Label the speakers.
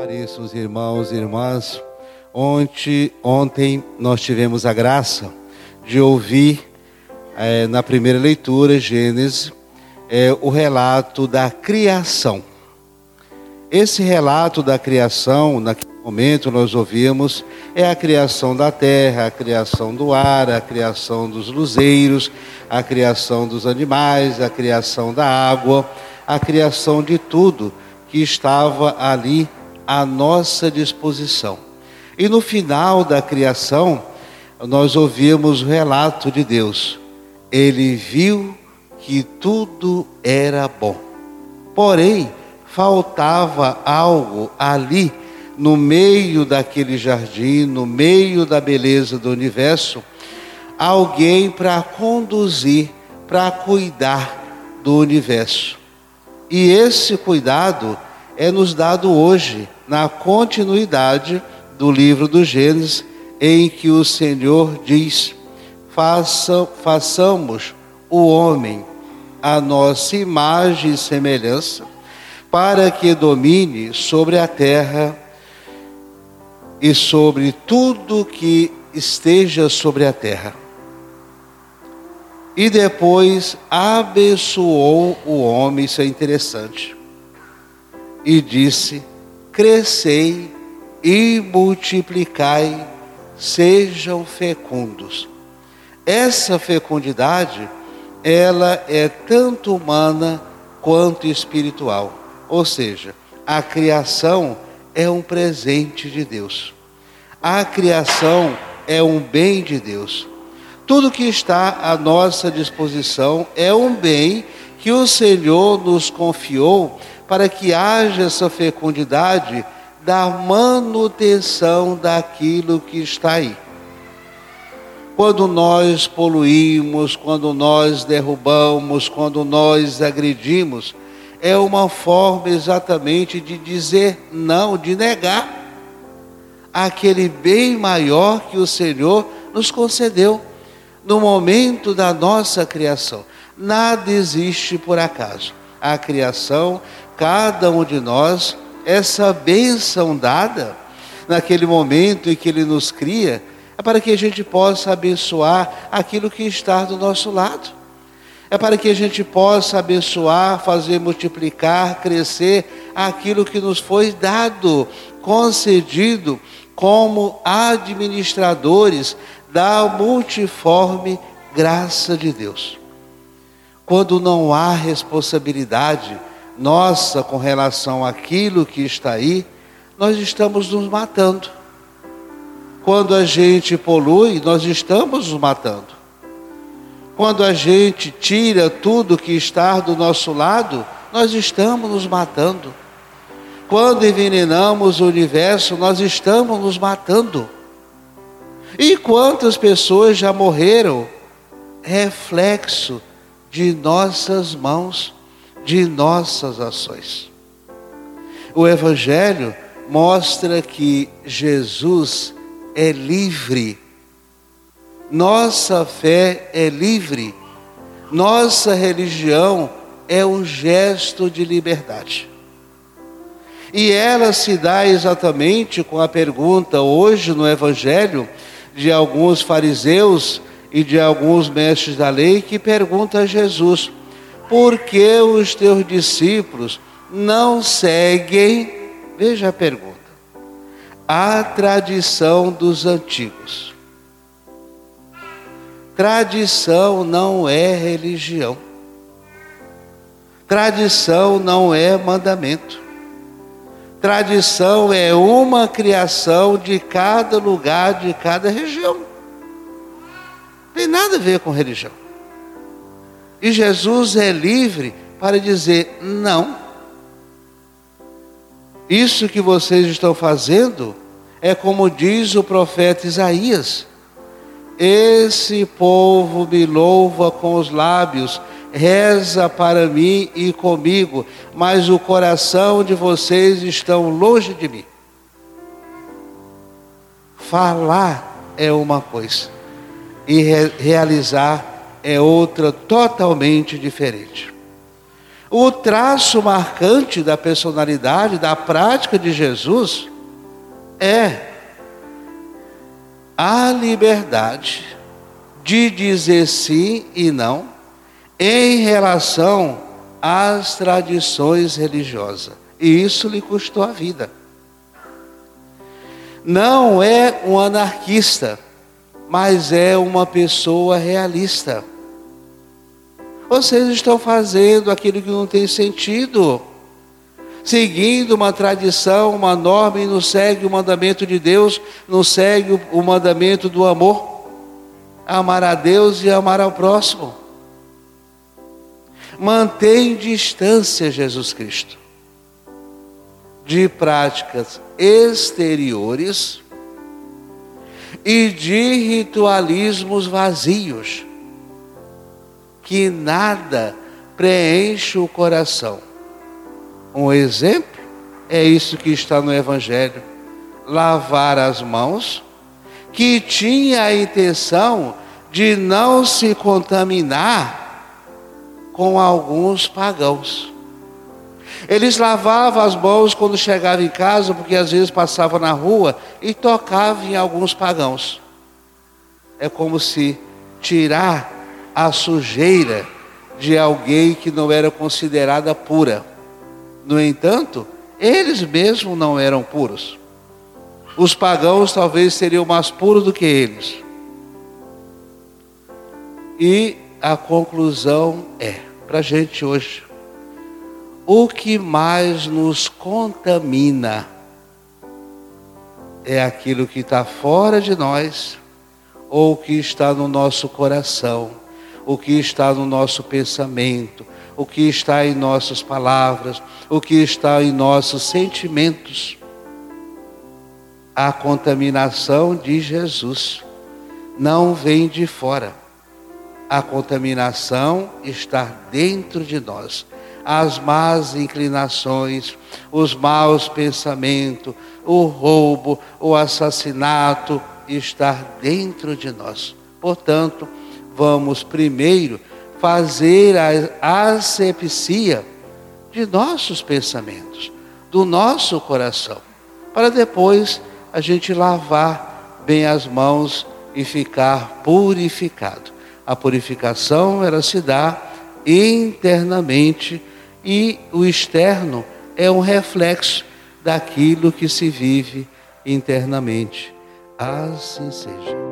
Speaker 1: Caríssimos irmãos e irmãs, ontem, ontem nós tivemos a graça de ouvir é, na primeira leitura, Gênesis, é, o relato da criação. Esse relato da criação, naquele momento nós ouvimos, é a criação da terra, a criação do ar, a criação dos luzeiros, a criação dos animais, a criação da água, a criação de tudo que estava ali à nossa disposição. E no final da criação, nós ouvimos o relato de Deus. Ele viu que tudo era bom. Porém, faltava algo ali, no meio daquele jardim, no meio da beleza do universo, alguém para conduzir, para cuidar do universo. E esse cuidado é nos dado hoje, na continuidade do livro do Gênesis, em que o Senhor diz: Faça, façamos o homem a nossa imagem e semelhança para que domine sobre a terra e sobre tudo que esteja sobre a terra. E depois abençoou o homem, isso é interessante, e disse: Crescei e multiplicai, sejam fecundos. Essa fecundidade, ela é tanto humana quanto espiritual. Ou seja, a criação é um presente de Deus. A criação é um bem de Deus. Tudo que está à nossa disposição é um bem que o Senhor nos confiou para que haja essa fecundidade da manutenção daquilo que está aí. Quando nós poluímos, quando nós derrubamos, quando nós agredimos, é uma forma exatamente de dizer não, de negar aquele bem maior que o Senhor nos concedeu no momento da nossa criação. Nada existe por acaso. A criação, cada um de nós, essa bênção dada naquele momento em que Ele nos cria, é para que a gente possa abençoar aquilo que está do nosso lado é para que a gente possa abençoar, fazer multiplicar, crescer aquilo que nos foi dado, concedido como administradores da multiforme graça de Deus. Quando não há responsabilidade nossa com relação àquilo que está aí, nós estamos nos matando. Quando a gente polui, nós estamos nos matando. Quando a gente tira tudo que está do nosso lado, nós estamos nos matando. Quando envenenamos o universo, nós estamos nos matando. E quantas pessoas já morreram? Reflexo de nossas mãos, de nossas ações. O Evangelho mostra que Jesus é livre nossa fé é livre, nossa religião é um gesto de liberdade. E ela se dá exatamente com a pergunta hoje no Evangelho de alguns fariseus e de alguns mestres da lei que perguntam a Jesus: por que os teus discípulos não seguem, veja a pergunta, a tradição dos antigos? Tradição não é religião. Tradição não é mandamento. Tradição é uma criação de cada lugar, de cada região. Nada a ver com religião. E Jesus é livre para dizer: não. Isso que vocês estão fazendo é como diz o profeta Isaías esse povo me louva com os lábios, reza para mim e comigo, mas o coração de vocês estão longe de mim. Falar é uma coisa e re realizar é outra totalmente diferente. O traço marcante da personalidade, da prática de Jesus, é a liberdade de dizer sim e não em relação às tradições religiosas. E isso lhe custou a vida. Não é um anarquista, mas é uma pessoa realista. Vocês estão fazendo aquilo que não tem sentido, seguindo uma tradição, uma norma e não segue o mandamento de Deus, não segue o mandamento do amor. Amar a Deus e amar ao próximo. Mantém distância Jesus Cristo de práticas exteriores e de ritualismos vazios que nada preenche o coração. Um exemplo é isso que está no Evangelho: lavar as mãos, que tinha a intenção de não se contaminar com alguns pagãos. Eles lavavam as mãos quando chegavam em casa, porque às vezes passavam na rua e tocavam em alguns pagãos. É como se tirar a sujeira de alguém que não era considerada pura. No entanto, eles mesmos não eram puros. Os pagãos talvez seriam mais puros do que eles. E a conclusão é, para a gente hoje, o que mais nos contamina é aquilo que está fora de nós ou que está no nosso coração o que está no nosso pensamento, o que está em nossas palavras, o que está em nossos sentimentos. A contaminação de Jesus não vem de fora. A contaminação está dentro de nós. As más inclinações, os maus pensamentos, o roubo, o assassinato está dentro de nós. Portanto, vamos primeiro fazer a asepsia de nossos pensamentos, do nosso coração, para depois a gente lavar bem as mãos e ficar purificado. A purificação ela se dá internamente e o externo é um reflexo daquilo que se vive internamente. Assim seja.